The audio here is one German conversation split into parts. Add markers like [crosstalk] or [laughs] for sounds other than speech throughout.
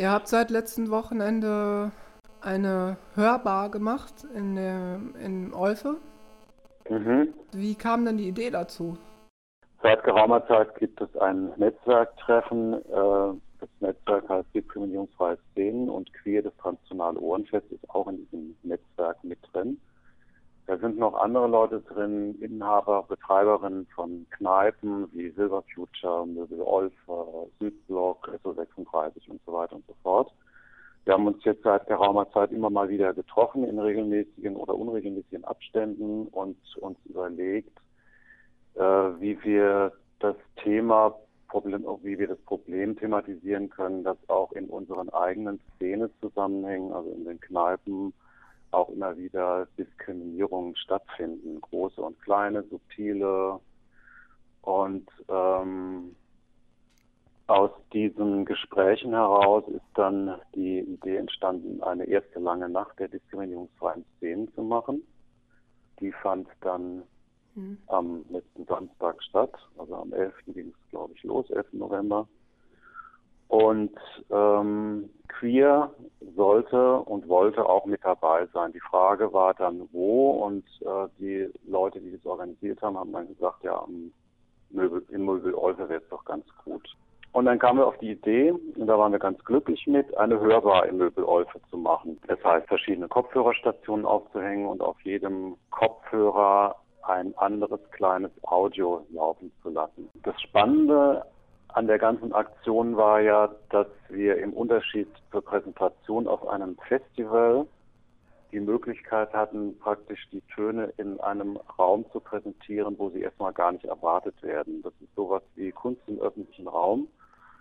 Ihr habt seit letztem Wochenende eine Hörbar gemacht in, der, in Olfe. Mhm. Wie kam denn die Idee dazu? Seit geraumer Zeit gibt es ein Netzwerktreffen. Äh, das Netzwerk heißt Diskriminierungsfreie Szenen und Queer, das Transnationale Ohrenfest, ist auch in diesem Netzwerk mit drin. Da sind noch andere Leute drin, Inhaber, Betreiberinnen von Kneipen wie Silver Future, Möbel Olfer, Südblock, SO36 und so weiter und so fort. Wir haben uns jetzt seit geraumer Zeit immer mal wieder getroffen in regelmäßigen oder unregelmäßigen Abständen und uns überlegt, äh, wie wir das Thema Problem, wie wir das Problem thematisieren können, dass auch in unseren eigenen Szene zusammenhängen, also in den Kneipen, auch immer wieder Diskriminierungen stattfinden, große und kleine, subtile. Und ähm, aus diesen Gesprächen heraus ist dann die Idee entstanden, eine erste lange Nacht der diskriminierungsfreien Szenen zu machen. Die fand dann mhm. am letzten Samstag statt, also am 11. ging es, glaube ich, los, 11. November. Und ähm, Queer sollte und wollte auch mit dabei sein. Die Frage war dann wo und äh, die Leute, die das organisiert haben, haben dann gesagt, ja, im Möbel, im Möbel Olfe wäre es doch ganz gut. Und dann kamen wir auf die Idee, und da waren wir ganz glücklich mit, eine Hörbar im Möbel Olfe zu machen. Das heißt, verschiedene Kopfhörerstationen aufzuhängen und auf jedem Kopfhörer ein anderes kleines Audio laufen zu lassen. Das Spannende an der ganzen Aktion war ja, dass wir im Unterschied zur Präsentation auf einem Festival die Möglichkeit hatten, praktisch die Töne in einem Raum zu präsentieren, wo sie erstmal gar nicht erwartet werden. Das ist sowas wie Kunst im öffentlichen Raum.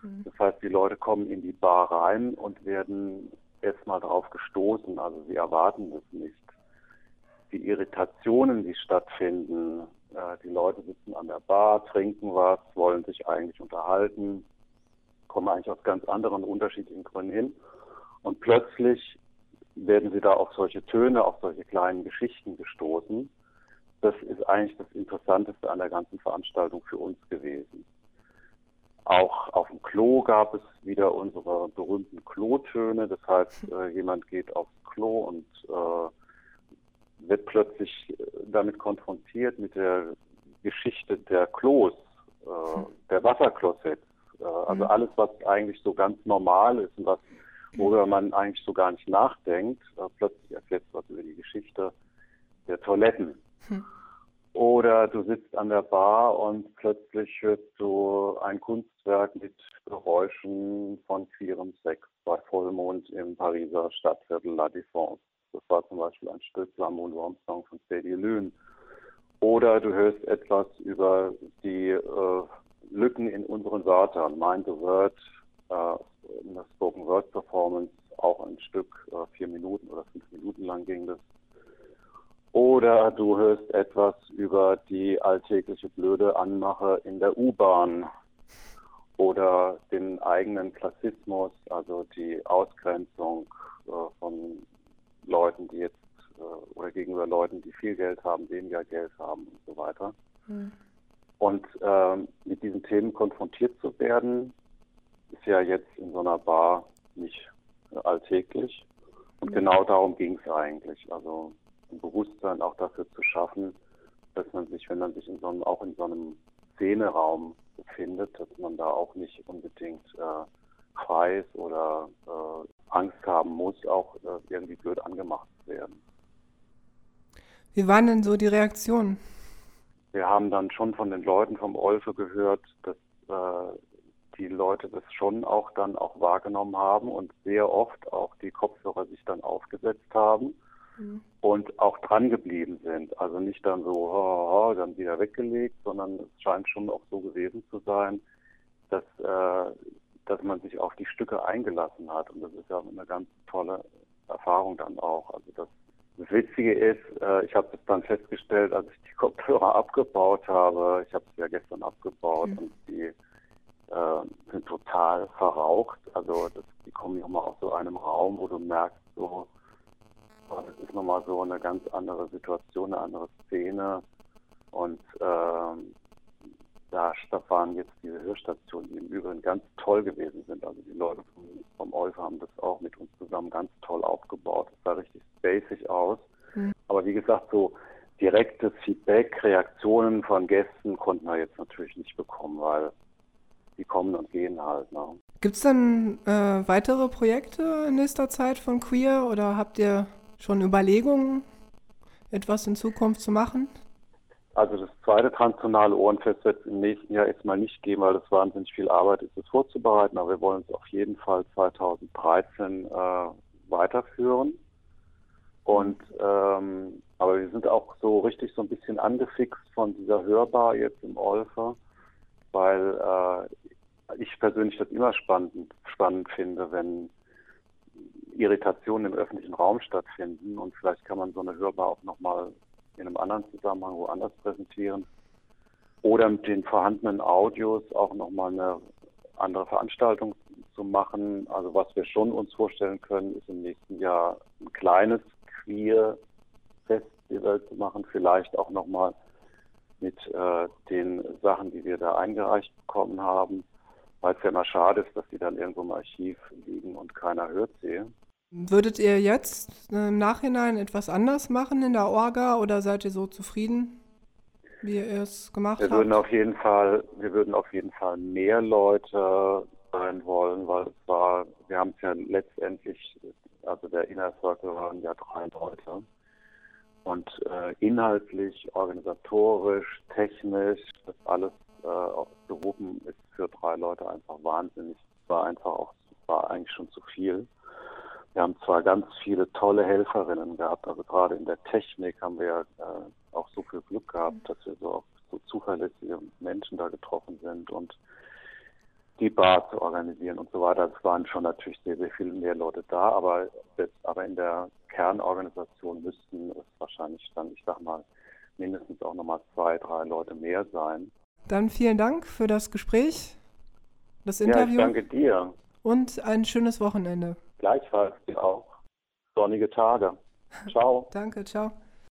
Mhm. Das heißt, die Leute kommen in die Bar rein und werden erstmal drauf gestoßen, also sie erwarten es nicht. Die Irritationen, die stattfinden, äh, die Leute sitzen an der Bar, trinken was, wollen sich eigentlich unterhalten, kommen eigentlich aus ganz anderen unterschiedlichen Gründen hin. Und plötzlich werden sie da auf solche Töne, auf solche kleinen Geschichten gestoßen. Das ist eigentlich das Interessanteste an der ganzen Veranstaltung für uns gewesen. Auch auf dem Klo gab es wieder unsere berühmten Klotöne. Das heißt, äh, jemand geht aufs Klo und äh, wird plötzlich äh, damit konfrontiert mit der Geschichte der Klos, äh, hm. der Wasserklosets. Äh, also mhm. alles, was eigentlich so ganz normal ist und was, worüber man eigentlich so gar nicht nachdenkt, äh, plötzlich erfährt was über die Geschichte der Toiletten. Oder du sitzt an der Bar und plötzlich hörst du ein Kunstwerk mit Geräuschen von queerem Sex bei Vollmond im Pariser Stadtviertel La Défense. Das war zum Beispiel ein Stück Lamour Warm Song von Sadie Lune. Oder du hörst etwas über die äh, Lücken in unseren Wörtern. Mind the Word, äh, in der Spoken Word Performance, auch ein Stück, äh, vier Minuten oder fünf Minuten lang ging das. Oder du hörst etwas über die alltägliche blöde Anmache in der U-Bahn oder den eigenen Klassismus, also die Ausgrenzung äh, von Leuten, die jetzt äh, oder gegenüber Leuten, die viel Geld haben, weniger Geld haben und so weiter. Mhm. Und ähm, mit diesen Themen konfrontiert zu werden, ist ja jetzt in so einer Bar nicht äh, alltäglich. Und mhm. genau darum ging es eigentlich. Also ein Bewusstsein auch dafür zu schaffen, dass man sich, wenn man sich in so einem, auch in so einem Szeneraum befindet, dass man da auch nicht unbedingt äh, frei ist oder äh, Angst haben muss, auch äh, irgendwie blöd angemacht zu werden. Wie waren denn so die Reaktionen? Wir haben dann schon von den Leuten vom Olfe gehört, dass äh, die Leute das schon auch dann auch wahrgenommen haben und sehr oft auch die Kopfhörer sich dann aufgesetzt haben mhm. und auch dran geblieben sind. Also nicht dann so ho, ho, dann wieder weggelegt, sondern es scheint schon auch so gewesen zu sein, dass äh, dass man sich auf die Stücke eingelassen hat. Und das ist ja eine ganz tolle Erfahrung dann auch. Also das, das Witzige ist, äh, ich habe es dann festgestellt, als ich die Kopfhörer abgebaut habe, ich habe es ja gestern abgebaut mhm. und die äh, sind total verraucht. Also das, die kommen nochmal aus so einem Raum, wo du merkst, so, das ist nochmal so eine ganz andere Situation, eine andere Szene. Und ähm, da waren jetzt diese Hörstationen, die im Übrigen ganz toll gewesen sind. Also die Leute vom, vom Olfe haben das auch mit uns zusammen ganz toll aufgebaut. Das sah richtig basic aus. Mhm. Aber wie gesagt, so direktes Feedback, Reaktionen von Gästen konnten wir jetzt natürlich nicht bekommen, weil die kommen und gehen halt. Ne? Gibt es dann äh, weitere Projekte in nächster Zeit von Queer oder habt ihr schon Überlegungen, etwas in Zukunft zu machen? Also das zweite transzonale Ohrenfest wird es im nächsten Jahr erstmal nicht geben, weil das wahnsinnig viel Arbeit ist, es vorzubereiten. Aber wir wollen es auf jeden Fall 2013 äh, weiterführen. Und ähm, aber wir sind auch so richtig so ein bisschen angefixt von dieser Hörbar jetzt im Olfer, weil äh, ich persönlich das immer spannend, spannend finde, wenn Irritationen im öffentlichen Raum stattfinden und vielleicht kann man so eine Hörbar auch nochmal in einem anderen Zusammenhang woanders präsentieren oder mit den vorhandenen Audios auch nochmal eine andere Veranstaltung zu machen. Also was wir schon uns vorstellen können, ist im nächsten Jahr ein kleines Queer-Festival zu machen, vielleicht auch nochmal mit äh, den Sachen, die wir da eingereicht bekommen haben, weil es ja immer schade ist, dass die dann irgendwo im Archiv liegen und keiner hört sie. Würdet ihr jetzt äh, im Nachhinein etwas anders machen in der Orga oder seid ihr so zufrieden, wie ihr es gemacht wir habt? Würden auf jeden Fall, wir würden auf jeden Fall mehr Leute sein wollen, weil es war, wir haben es ja letztendlich, also der Inner Circle waren ja drei Leute. Und äh, inhaltlich, organisatorisch, technisch, das alles äh, wuppen, ist für drei Leute einfach wahnsinnig. Es war einfach auch, war eigentlich schon zu viel. Wir haben zwar ganz viele tolle Helferinnen gehabt, also gerade in der Technik haben wir ja äh, auch so viel Glück gehabt, dass wir so, so zuverlässige Menschen da getroffen sind und die Bar zu organisieren und so weiter. Es waren schon natürlich sehr, sehr viele mehr Leute da, aber, aber in der Kernorganisation müssten es wahrscheinlich dann, ich sag mal, mindestens auch nochmal zwei, drei Leute mehr sein. Dann vielen Dank für das Gespräch, das Interview. Ja, ich danke dir. Und ein schönes Wochenende. Gleichfalls dir auch. Sonnige Tage. Ciao. [laughs] Danke, ciao.